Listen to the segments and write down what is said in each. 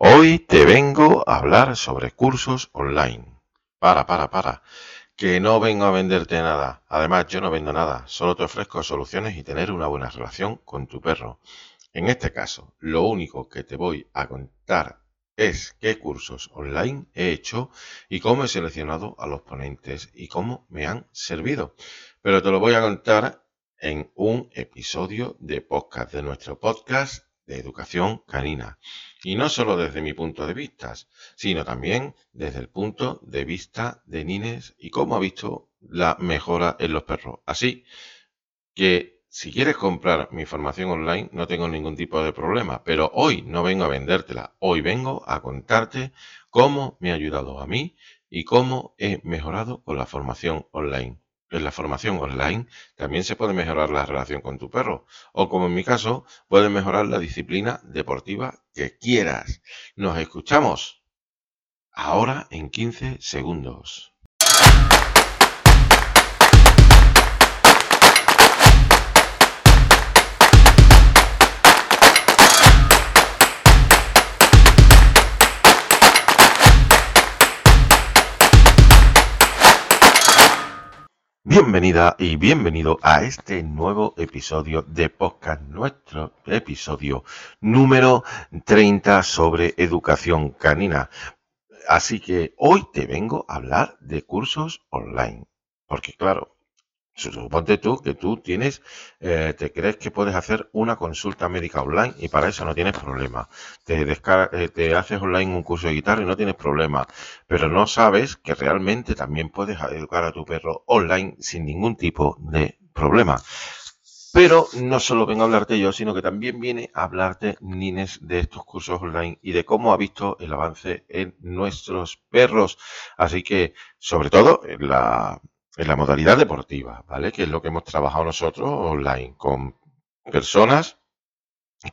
Hoy te vengo a hablar sobre cursos online. Para, para, para. Que no vengo a venderte nada. Además, yo no vendo nada. Solo te ofrezco soluciones y tener una buena relación con tu perro. En este caso, lo único que te voy a contar es qué cursos online he hecho y cómo he seleccionado a los ponentes y cómo me han servido. Pero te lo voy a contar en un episodio de podcast, de nuestro podcast de educación canina. Y no solo desde mi punto de vista, sino también desde el punto de vista de Nines y cómo ha visto la mejora en los perros. Así que si quieres comprar mi formación online no tengo ningún tipo de problema, pero hoy no vengo a vendértela, hoy vengo a contarte cómo me ha ayudado a mí y cómo he mejorado con la formación online en la formación online también se puede mejorar la relación con tu perro o como en mi caso, puedes mejorar la disciplina deportiva que quieras. Nos escuchamos ahora en 15 segundos. Bienvenida y bienvenido a este nuevo episodio de podcast, nuestro episodio número 30 sobre educación canina. Así que hoy te vengo a hablar de cursos online, porque claro, Suponte tú que tú tienes, eh, te crees que puedes hacer una consulta médica online y para eso no tienes problema. Te, eh, te haces online un curso de guitarra y no tienes problema, pero no sabes que realmente también puedes educar a tu perro online sin ningún tipo de problema. Pero no solo vengo a hablarte yo, sino que también viene a hablarte Nines de estos cursos online y de cómo ha visto el avance en nuestros perros. Así que, sobre todo, en la, en la modalidad deportiva, ¿vale? Que es lo que hemos trabajado nosotros online con personas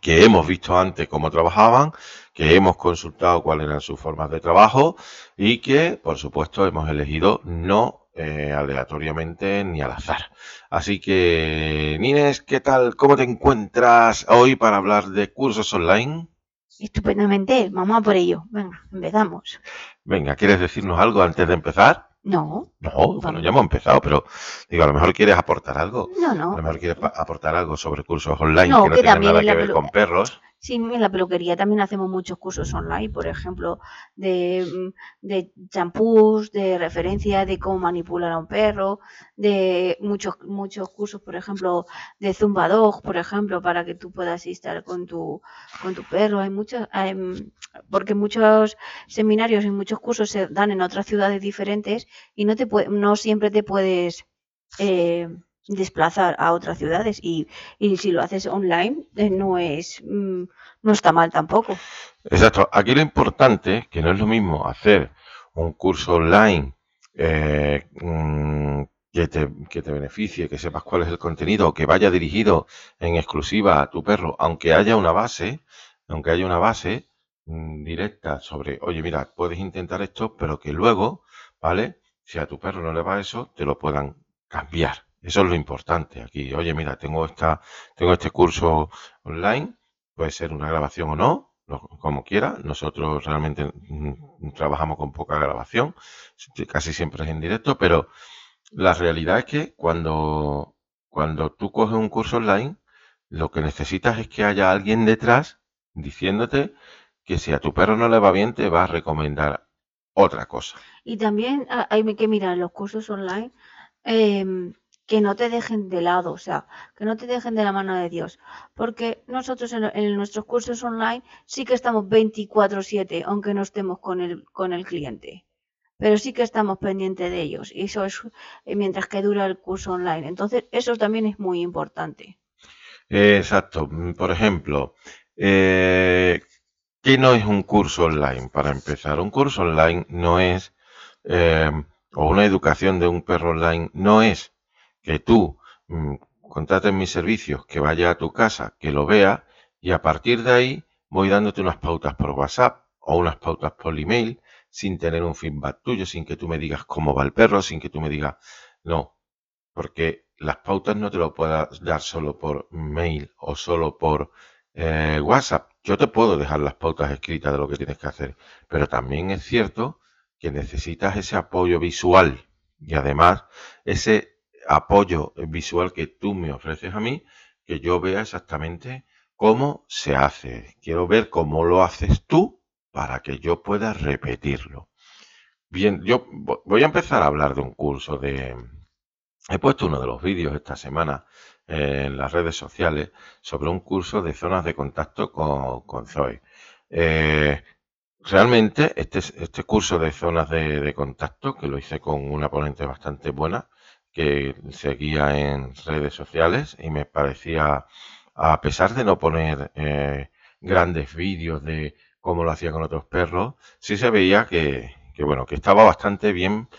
que hemos visto antes cómo trabajaban, que hemos consultado cuáles eran sus formas de trabajo y que, por supuesto, hemos elegido no eh, aleatoriamente ni al azar. Así que, Nines, ¿qué tal? ¿Cómo te encuentras hoy para hablar de cursos online? Estupendamente, vamos a por ello. Venga, empezamos. Venga, ¿quieres decirnos algo antes de empezar? No. No, bueno, ya hemos empezado, pero digo, a lo mejor quieres aportar algo. No, no. A lo mejor quieres aportar algo sobre cursos online que no tienen nada que ver con perros. Sí, en la peluquería también hacemos muchos cursos online, por ejemplo, de, mm, de champús, de referencia de cómo manipular a un perro, de muchos muchos cursos, por ejemplo, de Zumba Dog, por ejemplo, para que tú puedas estar con tu con tu perro. Hay muchos, hay, porque muchos seminarios y muchos cursos se dan en otras ciudades diferentes y no te no siempre te puedes eh, desplazar a otras ciudades y, y si lo haces online eh, no es mm, no está mal tampoco. Exacto. Aquí lo importante que no es lo mismo hacer un curso online eh, mm, que, te, que te beneficie, que sepas cuál es el contenido, que vaya dirigido en exclusiva a tu perro, aunque haya una base, aunque haya una base mm, directa sobre, oye, mira, puedes intentar esto, pero que luego, ¿vale? Si a tu perro no le va eso, te lo puedan cambiar. Eso es lo importante aquí. Oye, mira, tengo esta, tengo este curso online, puede ser una grabación o no, como quiera. Nosotros realmente mm, trabajamos con poca grabación, casi siempre es en directo, pero la realidad es que cuando, cuando tú coges un curso online, lo que necesitas es que haya alguien detrás diciéndote que si a tu perro no le va bien, te va a recomendar otra cosa. Y también ah, hay que mirar los cursos online. Eh, que no te dejen de lado, o sea, que no te dejen de la mano de Dios. Porque nosotros en, nuestros cursos online sí que estamos 24/7, aunque no estemos con el, con el cliente. Pero sí que estamos pendientes de ellos. Y eso es eh, mientras que dura el curso online. Entonces, eso también es muy importante. Exacto. Por ejemplo, eh, ¿qué no es un curso online? Para empezar, un curso online no es, eh, o una educación de un perro online no es que tú mm, contrates mis servicios, que vaya a tu casa, que lo vea y a partir de ahí voy dándote unas pautas por WhatsApp o unas pautas por email sin tener un feedback tuyo, sin que tú me digas cómo va el perro, sin que tú me digas, no, porque las pautas no te lo puedas dar solo por mail o solo por eh, WhatsApp. yo te puedo dejar las pautas escritas de lo que tienes que hacer, pero también es cierto que necesitas ese apoyo visual y además ese apoyo visual que tú me ofreces a mí, que yo vea exactamente cómo se hace. Quiero ver cómo lo haces tú para que yo pueda repetirlo. Bien, yo voy a empezar a hablar de un curso de... He puesto uno de los vídeos esta semana en las redes sociales sobre un curso de zonas de contacto con, con Zoe. Eh, realmente este, este curso de zonas de, contacto, que lo hice con una ponente bastante buena, que seguía en redes sociales y me parecía, a pesar de no poner eh, grandes vídeos de cómo lo hacía con otros perros, sí se veía que, bueno, que estaba bastante bien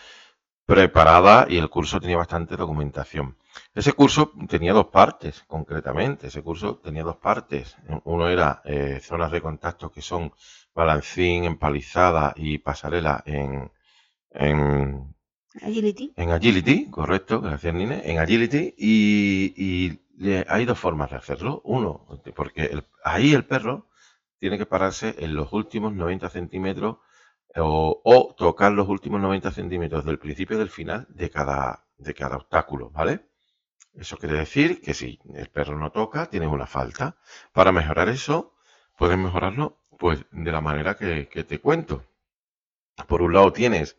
preparada y el curso tenía bastante documentación. Ese curso tenía dos partes, concretamente. Ese curso tenía dos partes. Uno era eh, zonas de contacto que son balancín, empalizada y pasarela en, en Agility. En Agility, correcto, gracias Nine. En Agility y, hay dos formas de hacerlo. Uno, porque ahí el perro tiene que pararse en los últimos 90 centímetros o, o, tocar los últimos 90 centímetros del principio y del final de cada, de cada obstáculo, ¿vale? Eso quiere decir que si el perro no toca, tienes una falta. Para mejorar eso, puedes mejorarlo pues de la manera que, te cuento. Por un lado tienes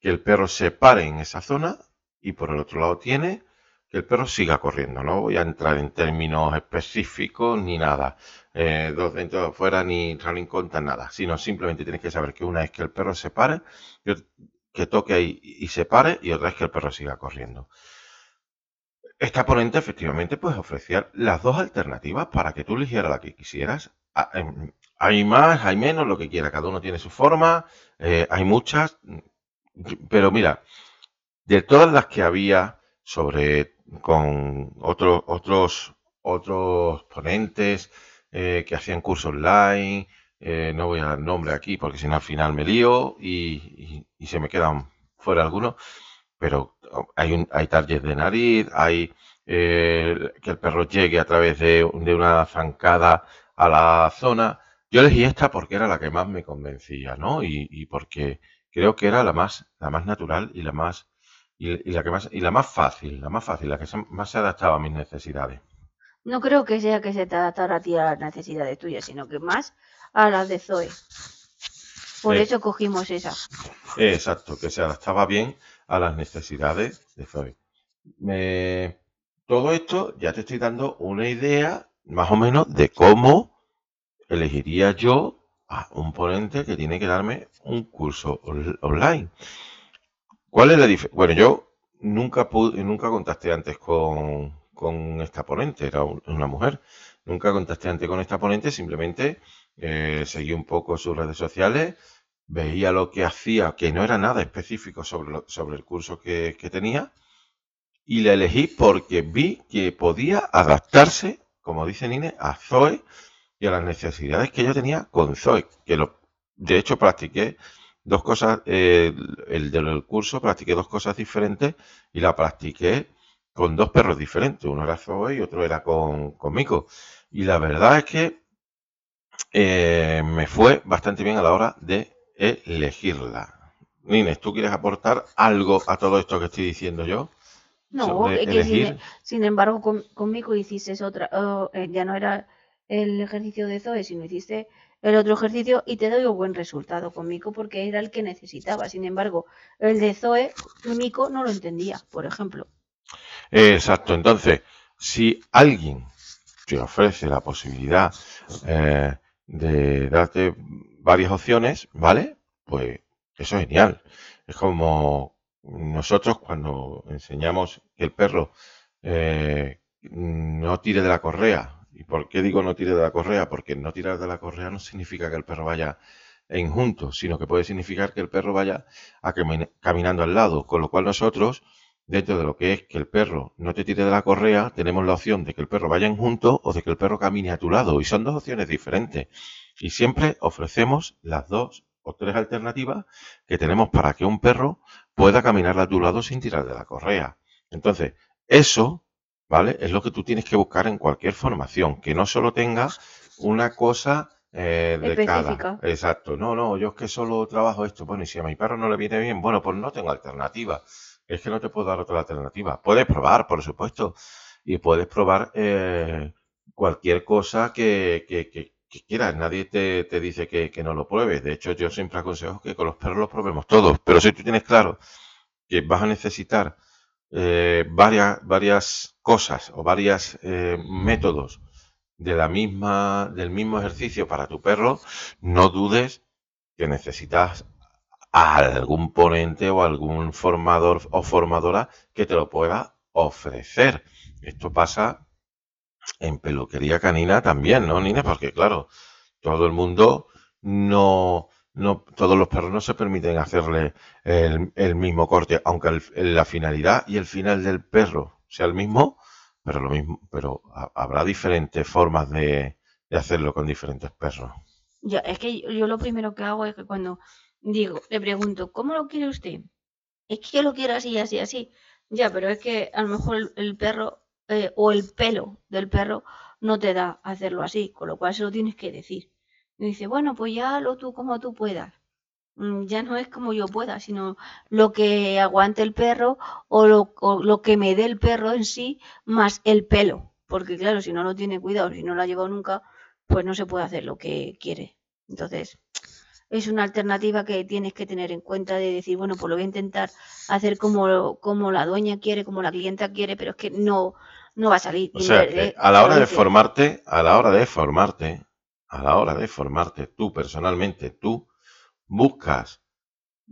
que el perro se pare en esa zona y por el otro lado tiene que el perro siga corriendo. No voy a entrar en términos específicos ni nada. Eh, dos dentro, dos fuera, ni running conta, nada. Sino simplemente tienes que saber que una es que el perro se pare, que toque ahí y se pare, y otra es que el perro siga corriendo. Esta ponente efectivamente pues ofrecía las dos alternativas para que tú eligieras la que quisieras. Em, hay más, hay menos, lo que quiera, cada uno tiene su forma, eh, hay muchas, pero mira, de todas las que había sobre con otros otros otros ponentes eh, que hacían cursos online, eh, no voy a dar nombre aquí porque si no al final me lío y, se me quedan fuera algunos pero hay, un, hay targets de nariz, hay eh, que el perro llegue a través de, una zancada a la zona. Yo elegí esta porque era la que más me convencía, ¿no? Y, porque creo que era la más, la más natural y la más y, la que más y la más fácil, la más fácil, la que más se adaptaba a mis necesidades. No creo que sea que se te adaptara a ti a las necesidades tuyas, sino que más a las de Zoe. Por eso cogimos esa. Exacto, que se adaptaba bien a las necesidades de Zoe. Todo esto ya te estoy dando una idea más o menos de cómo elegiría yo a un ponente que tiene que darme un curso online. ¿Cuál es la diferencia? Bueno, yo nunca pude, nunca contacté antes con, esta ponente, era una mujer. Nunca contacté antes con esta ponente, simplemente eh, seguí un poco sus redes sociales, veía lo que hacía, que no era nada específico sobre, sobre el curso que, tenía, y la elegí porque vi que podía adaptarse, como dice Nine, a Zoe y a las necesidades que yo tenía con Zoe, que lo, de hecho practiqué dos cosas, eh, el del curso practiqué dos cosas diferentes y la practiqué con dos perros diferentes, uno era Zoe y otro era con, con Mico. Y la verdad es que eh, me fue bastante bien a la hora de elegirla. Nines, ¿tú quieres aportar algo a todo esto que estoy diciendo yo? No, que sin, embargo conmigo hiciste otra, oh, eh, ya no era el ejercicio de Zoe, sino hiciste el otro ejercicio y te doy un buen resultado conmigo porque era el que necesitaba. Sin embargo, el de Zoe, Mico no lo entendía, por ejemplo. Exacto, entonces, si alguien te ofrece la posibilidad eh, de darte varias opciones, ¿vale? Pues eso es genial. Es como nosotros cuando enseñamos que el perro eh, no tire de la correa. ¿Y por qué digo no tire de la correa? Porque no tirar de la correa no significa que el perro vaya en junto, sino que puede significar que el perro vaya a caminando al lado. Con lo cual nosotros, dentro de lo que es que el perro no te tire de la correa, tenemos la opción de que el perro vaya en junto o de que el perro camine a tu lado. Y son dos opciones diferentes. Y siempre ofrecemos las dos o tres alternativas que tenemos para que un perro pueda caminar a tu lado sin tirar de la correa. Entonces, eso, ¿vale? Es lo que tú tienes que buscar en cualquier formación, que no solo tenga una cosa eh, de Específica. cada. Exacto. No, no, yo es que solo trabajo esto. Bueno, y si a mi perro no le viene bien, bueno, pues no tengo alternativa. Es que no te puedo dar otra alternativa. Puedes probar, por supuesto, y puedes probar eh, cualquier cosa que, que, que- que quieras. Nadie te, te dice que, que no lo pruebes. De hecho, yo siempre aconsejo que con los perros los probemos todos. Pero si tú tienes claro que vas a necesitar eh, varias, varias cosas o varios métodos de la misma, del mismo ejercicio para tu perro, no dudes que necesitas a algún ponente o algún formador o formadora que te lo pueda ofrecer. Esto pasa en peluquería canina también, ¿no, Nina? Porque claro, todo el mundo no, no, todos los perros no se permiten hacerle el, el mismo corte, aunque el- la finalidad y el final del perro sea el mismo, pero lo mismo, pero ha- habrá diferentes formas de, de hacerlo con diferentes perros. Yo, es que yo, lo primero que hago es que cuando digo, le pregunto, ¿cómo lo quiere usted? Es que yo lo quiero así, así, así. Ya, pero es que a lo mejor el, el perro eh, o el pelo del perro no te da hacerlo así, con lo cual se lo tienes que decir. Y dice, bueno, pues ya hazlo tú como tú puedas. Mm, Ya no es como yo pueda, sino lo que aguante el perro o lo, o lo que me dé el perro en sí, más el pelo. Porque claro, si no lo tiene cuidado, si no lo ha llevado nunca, pues no se puede hacer lo que quiere. Entonces, es una alternativa que tienes que tener en cuenta de decir, bueno, pues lo voy a intentar hacer como, como la dueña quiere, como la clienta quiere, pero es que no, no va a salir. O sea, a la hora lo de formarte, a la hora de formarte, a la hora de formarte, tú personalmente, tú buscas,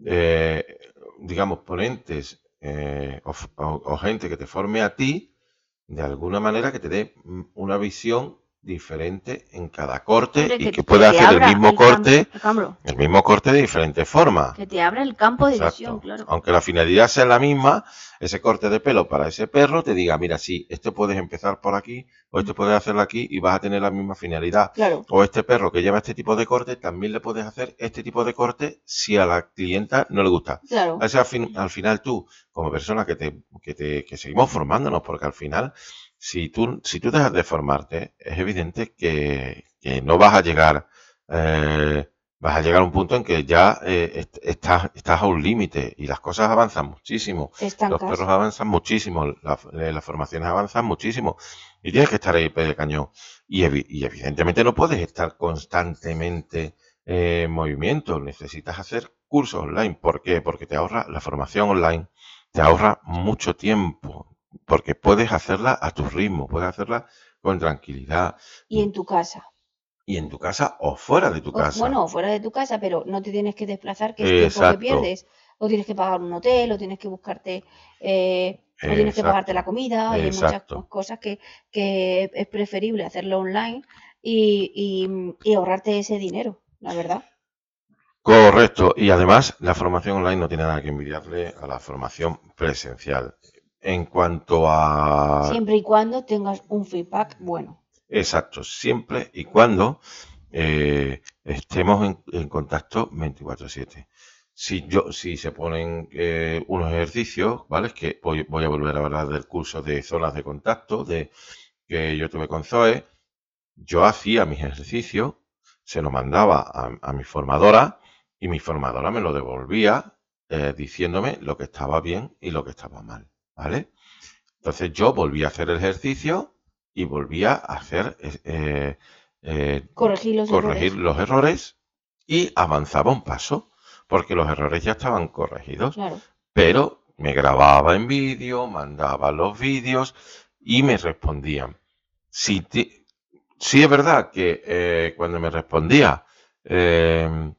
eh, digamos, ponentes eh, o, gente que te forme a ti, de alguna manera que te dé mm, una visión diferente en cada corte Hombre, y que- que te hacer el mismo el corte, el mismo corte de diferentes formas. que te abra el campo de Exacto. visión, claro. Aunque la finalidad sea la misma, ese corte de pelo para ese perro te diga, mira, sí, este puedes empezar por aquí o este puedes hacerlo aquí y vas a tener la misma finalidad. Claro, O este perro que lleva este tipo de corte, también le puedes hacer este tipo de corte si a la clienta no le gusta. claro. O sea, al, fin- al final tú, como persona que te, que te, que seguimos formándonos, porque al final, si tú, si tú dejas de formarte, es evidente que, que no vas a llegar, eh, vas a llegar a un punto en que ya eh, est- estás, estás a un límite y las cosas avanzan muchísimo. Los perros avanzan muchísimo, la- eh, las formaciones avanzan muchísimo y tienes que estar ahí pie de cañón. Y, evi- y evidentemente no puedes estar constantemente eh, en movimiento, necesitas hacer cursos online. ¿Por qué? Porque te ahorra la formación online, te ahorra mucho tiempo, porque puedes hacerla a tu ritmo, puedes hacerla con tranquilidad Y en tu casa. y en tu casa o fuera de tu O- casa. bueno, fuera de tu casa, pero no te tienes que desplazar, que es tiempo que pierdes. O tienes que pagar un hotel, o tienes que buscarte, eh, o tienes que pagarte la comida, y hay muchas cosas que, que es preferible hacerlo online y, y- y ahorrarte ese dinero, la verdad. Correcto. Y además, la formación online no tiene nada que envidiarle a la formación presencial. En cuanto a... Siempre y cuando tengas un feedback bueno. Exacto, siempre y cuando eh, estemos en, en contacto 24/7. Si yo, si se ponen eh, unos ejercicios, ¿vale? Es que voy, voy a volver a hablar del curso de zonas de contacto de que yo tuve con Zoe. Yo hacía mis ejercicios, se lo mandaba a, a mi formadora y mi formadora me lo devolvía eh, diciéndome lo que estaba bien y lo que estaba mal, ¿vale? Entonces yo volví a hacer el ejercicio y volvía a hacer eh, eh, Corregir los corregir errores. los errores y avanzaba un paso, porque los errores ya estaban corregidos, Claro. pero me grababa en vídeo, mandaba los vídeos y me respondían. Si sí es verdad que eh, cuando me respondía eh,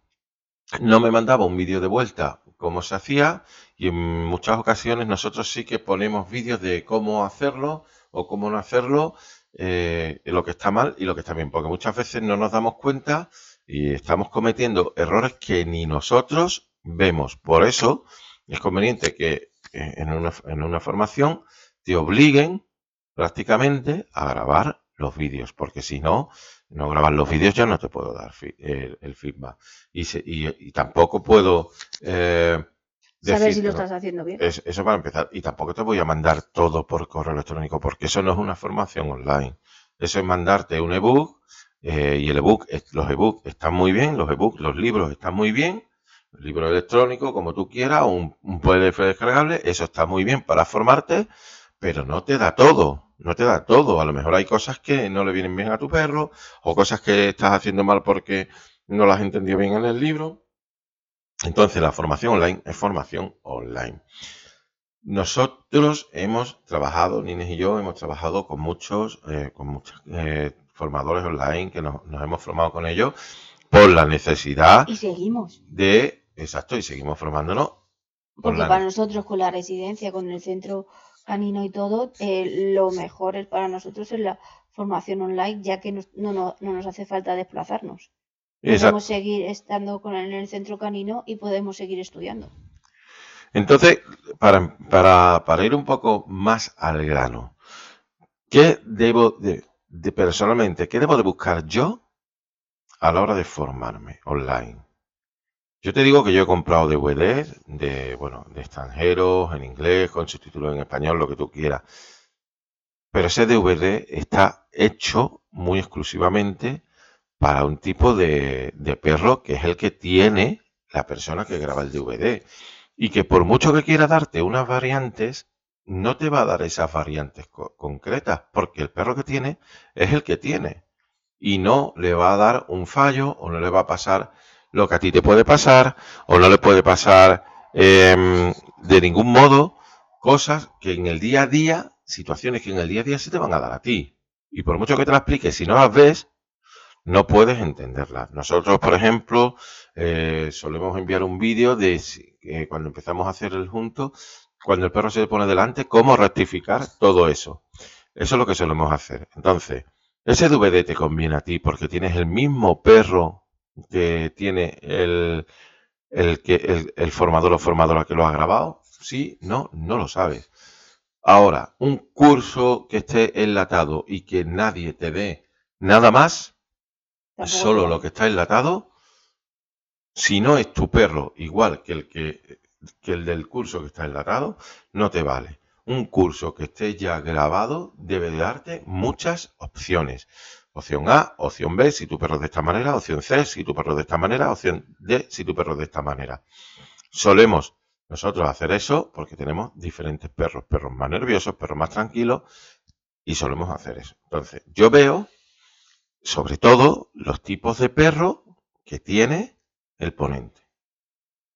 no me mandaba un vídeo de vuelta cómo se hacía y en muchas ocasiones nosotros sí que ponemos vídeos de cómo hacerlo o cómo no hacerlo, eh, lo que está mal y lo que está bien, porque muchas veces no nos damos cuenta y estamos cometiendo errores que ni nosotros vemos. Por eso es conveniente que eh, en una, en una formación te obliguen prácticamente a grabar los vídeos, porque si no, no grabas los vídeos yo no te puedo dar el, el feedback. Y, se- y tampoco puedo eh, Saber si lo estás haciendo bien. Es- eso para empezar. Y tampoco te voy a mandar todo por correo electrónico, porque eso no es una formación online. Eso es mandarte un ebook eh, y el ebook, los ebooks están muy bien, los ebooks, los libros están muy bien, el libro electrónico, como tú quieras, un, un PDF descargable, eso está muy bien para formarte, pero no te da todo, no te da todo. A lo mejor hay cosas que no le vienen bien a tu perro, o cosas que estás haciendo mal porque no las has entendido bien en el libro. Entonces, la formación online es formación online. Nosotros hemos trabajado, Nines y yo, hemos trabajado con muchos, eh, con muchos eh, formadores online que nos, hemos formado con ellos por la necesidad. Y seguimos. De, exacto, y seguimos formándonos. Porque para nosotros, con la residencia, con el centro canino y todo, eh, lo mejor es para nosotros es la formación online, ya que no, no, nos hace falta desplazarnos. Podemos seguir estando con en el centro canino y podemos seguir estudiando. Entonces, para, para, para ir un poco más al grano, ¿qué debo de, personalmente, qué debo de buscar yo a la hora de formarme online? Yo te digo que yo he comprado DVDs de, bueno, de extranjeros, en inglés, con subtítulos en español, lo que tú quieras. Pero ese DVD está hecho muy exclusivamente para un tipo de, perro que es el que tiene la persona que graba el DVD y que por mucho que quiera darte unas variantes, no te va a dar esas variantes concretas, porque el perro que tiene es el que tiene. Y no le va a dar un fallo o no le va a pasar lo que a ti te puede pasar o no le puede pasar em, de ningún modo cosas que en el día a día, situaciones que en el día a día se te van a dar a ti. Y por mucho que te las expliques, si no las ves, no puedes entenderlas. Nosotros, por ejemplo, eh, solemos enviar un vídeo de cuando empezamos a hacer el junto, cuando el perro se le pone delante, cómo rectificar todo eso. Eso es lo que solemos hacer. Entonces, ese DVD te conviene a ti porque tienes el mismo perro que tiene el, el, que, el, formador o formadora que lo ha grabado. Sí, no, no lo sabes. Ahora, un curso que esté enlatado y que nadie te dé nada más, solo lo que está enlatado, si no es tu perro igual que el, que, el del curso que está enlatado, no te vale. Un curso que esté ya grabado debe de darte muchas opciones. Opción A, opción B, si tu perro es de esta manera, opción C, si tu perro es de esta manera, opción D, si tu perro es de esta manera. Solemos nosotros hacer eso porque tenemos diferentes perros, perros más nerviosos, perros más tranquilos, y solemos hacer eso. Entonces, yo veo, sobre todo, los tipos de perro que tiene el ponente.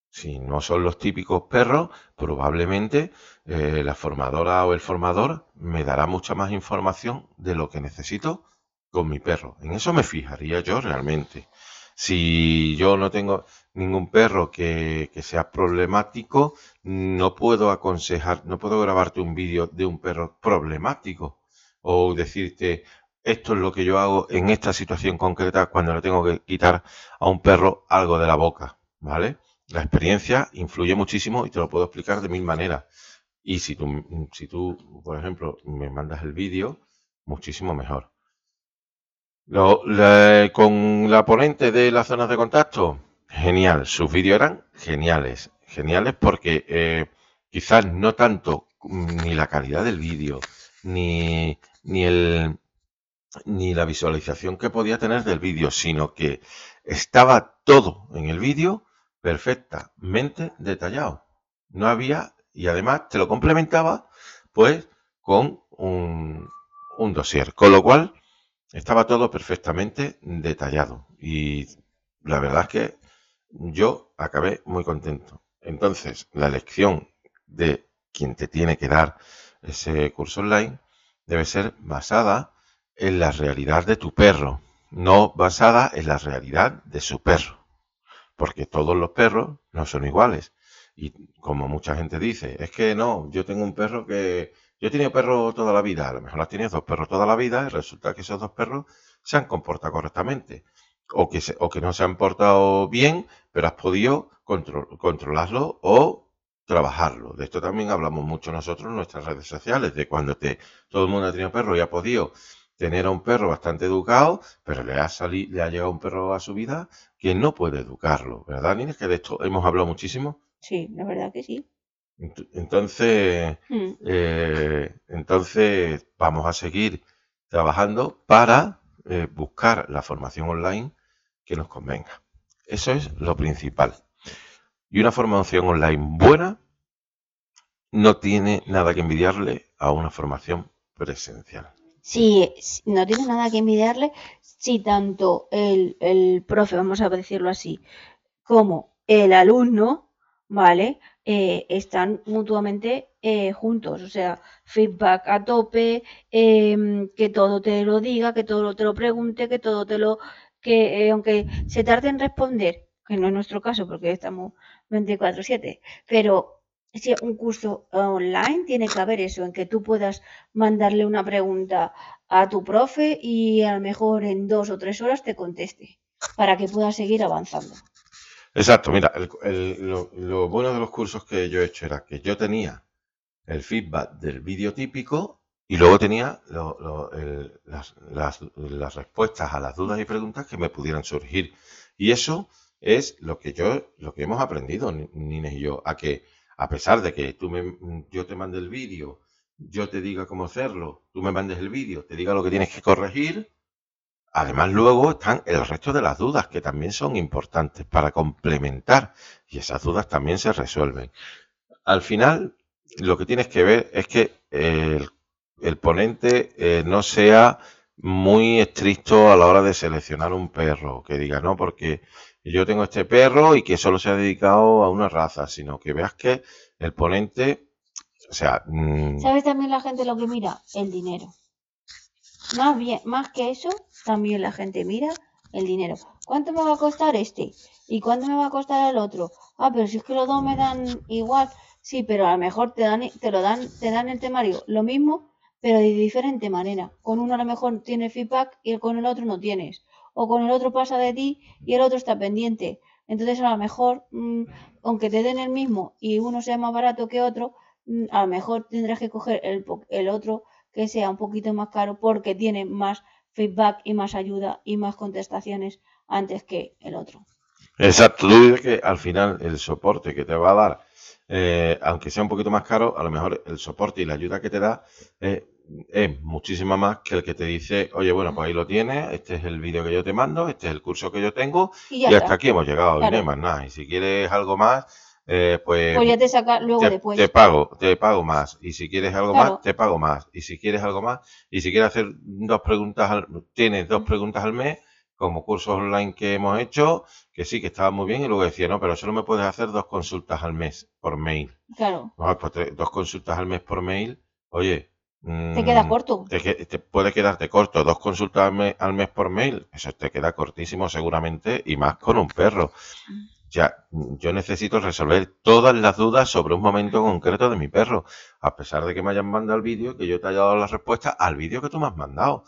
Si no son los típicos perros, probablemente eh, la formadora o el formador me dará mucha más información de lo que necesito con mi perro. En eso me fijaría yo realmente. Si yo no tengo ningún perro que, que, sea problemático, no puedo aconsejar, no puedo grabarte un vídeo de un perro problemático o decirte, esto es lo que yo hago en esta situación concreta cuando le tengo que quitar a un perro algo de la boca, ¿vale? La experiencia influye muchísimo y te lo puedo explicar de mil maneras. Y si tú, si tú por ejemplo, me mandas el vídeo, muchísimo mejor. con la ponente de las zonas de contacto, genial. Sus vídeos eran geniales. Geniales porque eh, quizás no tanto ni la calidad del vídeo, ni, ni el, ni la visualización que podía tener del vídeo, sino que estaba todo en el vídeo perfectamente detallado. No había, y además te lo complementaba, pues, con un, un dossier. Con lo cual, estaba todo perfectamente detallado. Y la verdad es que yo acabé muy contento. Entonces, la elección de quien te tiene que dar ese curso online debe ser basada en la realidad de tu perro, no basada en la realidad de su perro. Porque todos los perros no son iguales. Y como mucha gente dice, es que no, yo tengo un perro que... Yo he tenido perro toda la vida, a lo mejor has tenido dos perros toda la vida y resulta que esos dos perros se han comportado correctamente. O que, o que no se han portado bien, pero has podido controlarlo o trabajarlo. De esto también hablamos mucho nosotros en nuestras redes sociales, de cuando te, todo el mundo ha tenido perro y ha podido tener a un perro bastante educado, pero le ha, salido, le ha llegado un perro a su vida que no puede educarlo, ¿verdad, Nines? Que de esto hemos hablado muchísimo. Sí, la verdad que sí. Entonces, mm. eh, entonces vamos a seguir trabajando para eh, buscar la formación online que nos convenga. Eso es lo principal. Y una formación online buena no tiene nada que envidiarle a una formación presencial. Sí, no tiene nada que envidiarle si tanto el, el profe, vamos a decirlo así, como el alumno, ¿vale? Eh, están mutuamente eh, juntos, o sea, feedback a tope, em, que todo te lo diga, que todo te lo pregunte, que todo te lo, que eh, aunque se tarde en responder, que no es nuestro caso porque estamos 24/7, pero si un curso online tiene que haber eso, en que tú puedas mandarle una pregunta a tu profe y a lo mejor en dos o tres horas te conteste para que puedas seguir avanzando. Exacto, mira, lo, bueno de los cursos que yo he hecho era que yo tenía el feedback del vídeo típico y luego tenía las, respuestas a las dudas y preguntas que me pudieran surgir. Y eso es lo que yo, lo que hemos aprendido, Nines y yo, a que a pesar de que tú me, yo te mande el vídeo, yo te diga cómo hacerlo, tú me mandes el vídeo, te diga lo que tienes que corregir, Además, luego están el resto de las dudas que también son importantes para complementar y esas dudas también se resuelven. Al final, lo que tienes que ver es que el, ponente eh, no sea muy estricto a la hora de seleccionar un perro, que diga, no, porque yo tengo este perro y que solo se ha dedicado a una raza, sino que veas que el ponente, o sea... Mm, ¿Sabes también la gente lo que mira? El dinero. Más bien, más que eso, también la gente mira el dinero. ¿Cuánto me va a costar este? ¿Y cuánto me va a costar el otro? Ah, pero si es que los dos me dan igual. Sí, pero a lo mejor te dan, te lo dan, te dan el temario lo mismo, pero de diferente manera. Con uno a lo mejor tiene feedback y con el otro no tienes. O con el otro pasa de ti y el otro está pendiente. Entonces a lo mejor, mm, aunque te den el mismo y uno sea más barato que otro, mm, a lo mejor tendrás que coger el, otro que sea un poquito más caro porque tiene más feedback y más ayuda y más contestaciones antes que el otro. Exacto, tú que al final el soporte que te va a dar, eh, aunque sea un poquito más caro, a lo mejor el soporte y la ayuda que te da eh, es muchísimo más que el que te dice, oye, bueno, pues ahí lo tienes, este es el vídeo que yo te mando, este es el curso que yo tengo y, hasta aquí hemos llegado y no hay más nada. Y si quieres algo más, eh, pues, pues, ya te saca luego te, después. Te pago, te pago más. Y si quieres algo más, te pago más. Y si quieres algo más, y si quieres hacer dos preguntas, al, tienes dos preguntas al mes, como cursos online que hemos hecho, que sí, que estaba muy bien, y luego decía, no, pero solo me puedes hacer dos consultas al mes por mail. Claro. pues dos consultas al mes por mail, oye. Te queda mm, corto. Te, te, puede quedarte corto. Dos consultas al mes, al mes por mail, eso te queda cortísimo seguramente, y más con un perro. Ya, yo necesito resolver todas las dudas sobre un momento concreto de mi perro, a pesar de que me hayan mandado el vídeo, que yo te haya dado la respuesta al vídeo que tú me has mandado.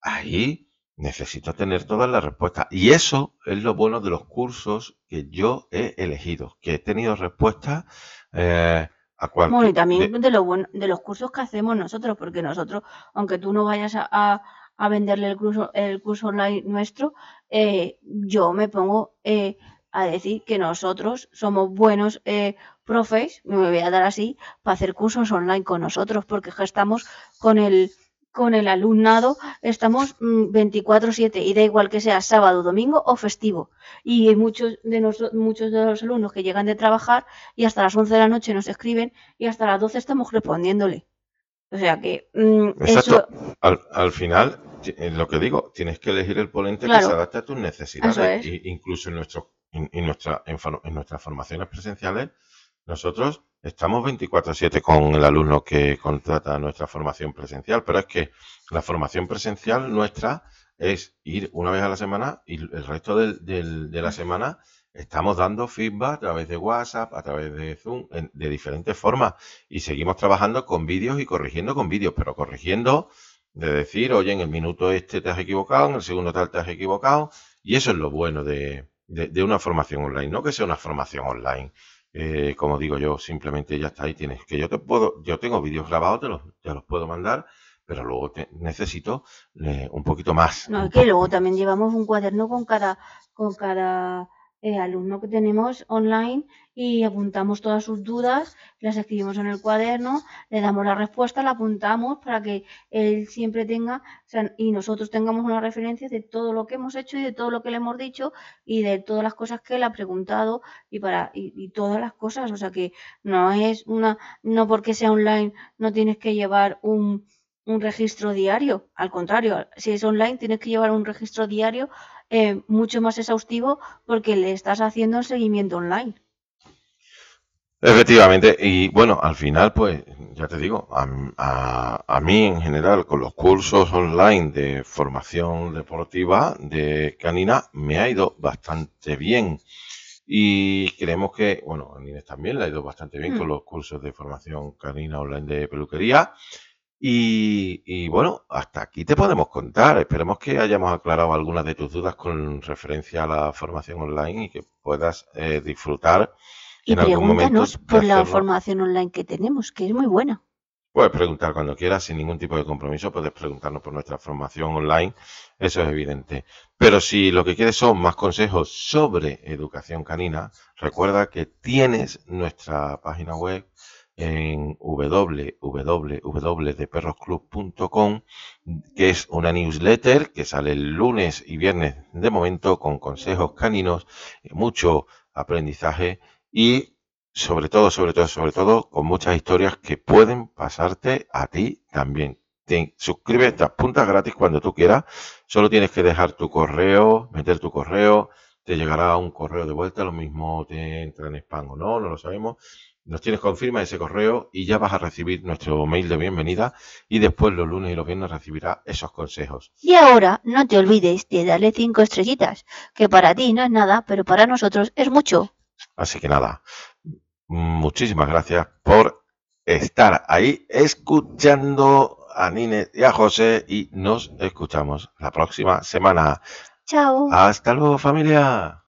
Ahí necesito tener todas las respuestas. Y eso es lo bueno de los cursos que yo he elegido, que he tenido respuestas eh, a cualquier... Bueno, y también de, lo de los cursos que hacemos nosotros, porque nosotros, aunque tú no vayas a, a, venderle el curso, el curso online nuestro, eh, yo me pongo... Eh, a decir que nosotros somos buenos eh, profes, me voy a dar así, para hacer cursos online con nosotros, porque estamos con el con el alumnado, estamos 24/7 mm, y da igual que sea sábado, domingo o festivo. Y muchos de, muchos de los alumnos que llegan de trabajar y hasta las 11 de la noche nos escriben y hasta las 12 estamos respondiéndole. O sea que... Mm, Exacto. Al, final, lo que digo, tienes que elegir el ponente que se adapte a tus necesidades. incluso en nuestro en, nuestra, en, nuestras formaciones presenciales, nosotros estamos 24/7 con el alumno que contrata nuestra formación presencial, pero es que la formación presencial nuestra es ir una vez a la semana y el resto de la semana estamos dando feedback a través de WhatsApp, a través de Zoom, de diferentes formas y seguimos trabajando con vídeos y corrigiendo con vídeos, pero corrigiendo de decir, oye, en el minuto este te has equivocado, en el segundo tal te has equivocado y eso es lo bueno de, de, una formación online, no que sea una formación online. Eh, como digo yo, simplemente ya está ahí tienes que yo te puedo, yo tengo vídeos grabados, te los, te los puedo mandar, pero luego necesito eh, un poquito más. No, es que luego también llevamos un cuaderno con cada, con cada eh, alumno que tenemos online y apuntamos todas sus dudas, las escribimos en el cuaderno, le damos la respuesta, la apuntamos para que él siempre tenga, y nosotros tengamos una referencia de todo lo que hemos hecho y de todo lo que le hemos dicho y de todas las cosas que él ha preguntado y para y, todas las cosas, o sea que no es una, no porque sea online no tienes que llevar un, un registro diario, al contrario, si es online tienes que llevar un registro diario eh, mucho más exhaustivo porque le estás haciendo el seguimiento online. Efectivamente, y bueno, al final, pues ya te digo, a, a, mí en general, con los cursos online de formación deportiva de Canina, me ha ido bastante bien. Y creemos que, bueno, a Inés también le ha ido bastante bien con mm. los cursos de formación canina online de peluquería. Y, bueno, hasta aquí te podemos contar. Esperemos que hayamos aclarado algunas de tus dudas con referencia a la formación online y que puedas eh, disfrutar. Y en algún momento por la formación online que tenemos, que es muy buena. Puedes preguntar cuando quieras, sin ningún tipo de compromiso. Puedes preguntarnos por nuestra formación online, eso es evidente. Pero si lo que quieres son más consejos sobre educación canina, recuerda que tienes nuestra página web en www.deperrosclub.com, que es una newsletter que sale el lunes y viernes de momento con consejos caninos, mucho aprendizaje y sobre todo, sobre todo, sobre todo, con muchas historias que pueden pasarte a ti también. Te suscríbete, apuntas gratis cuando tú quieras. Solo tienes que dejar tu correo, meter tu correo, te llegará un correo de vuelta, lo mismo te entra en spam o no, no lo sabemos nos tienes confirma ese correo y ya vas a recibir nuestro mail de bienvenida y después los lunes y los viernes recibirás esos consejos. Y ahora no te olvides de darle cinco estrellitas, que para ti no es nada, pero para nosotros es mucho. Así que nada, muchísimas gracias por estar ahí escuchando a Nine y a José y nos escuchamos la próxima semana. Chao. Hasta luego familia.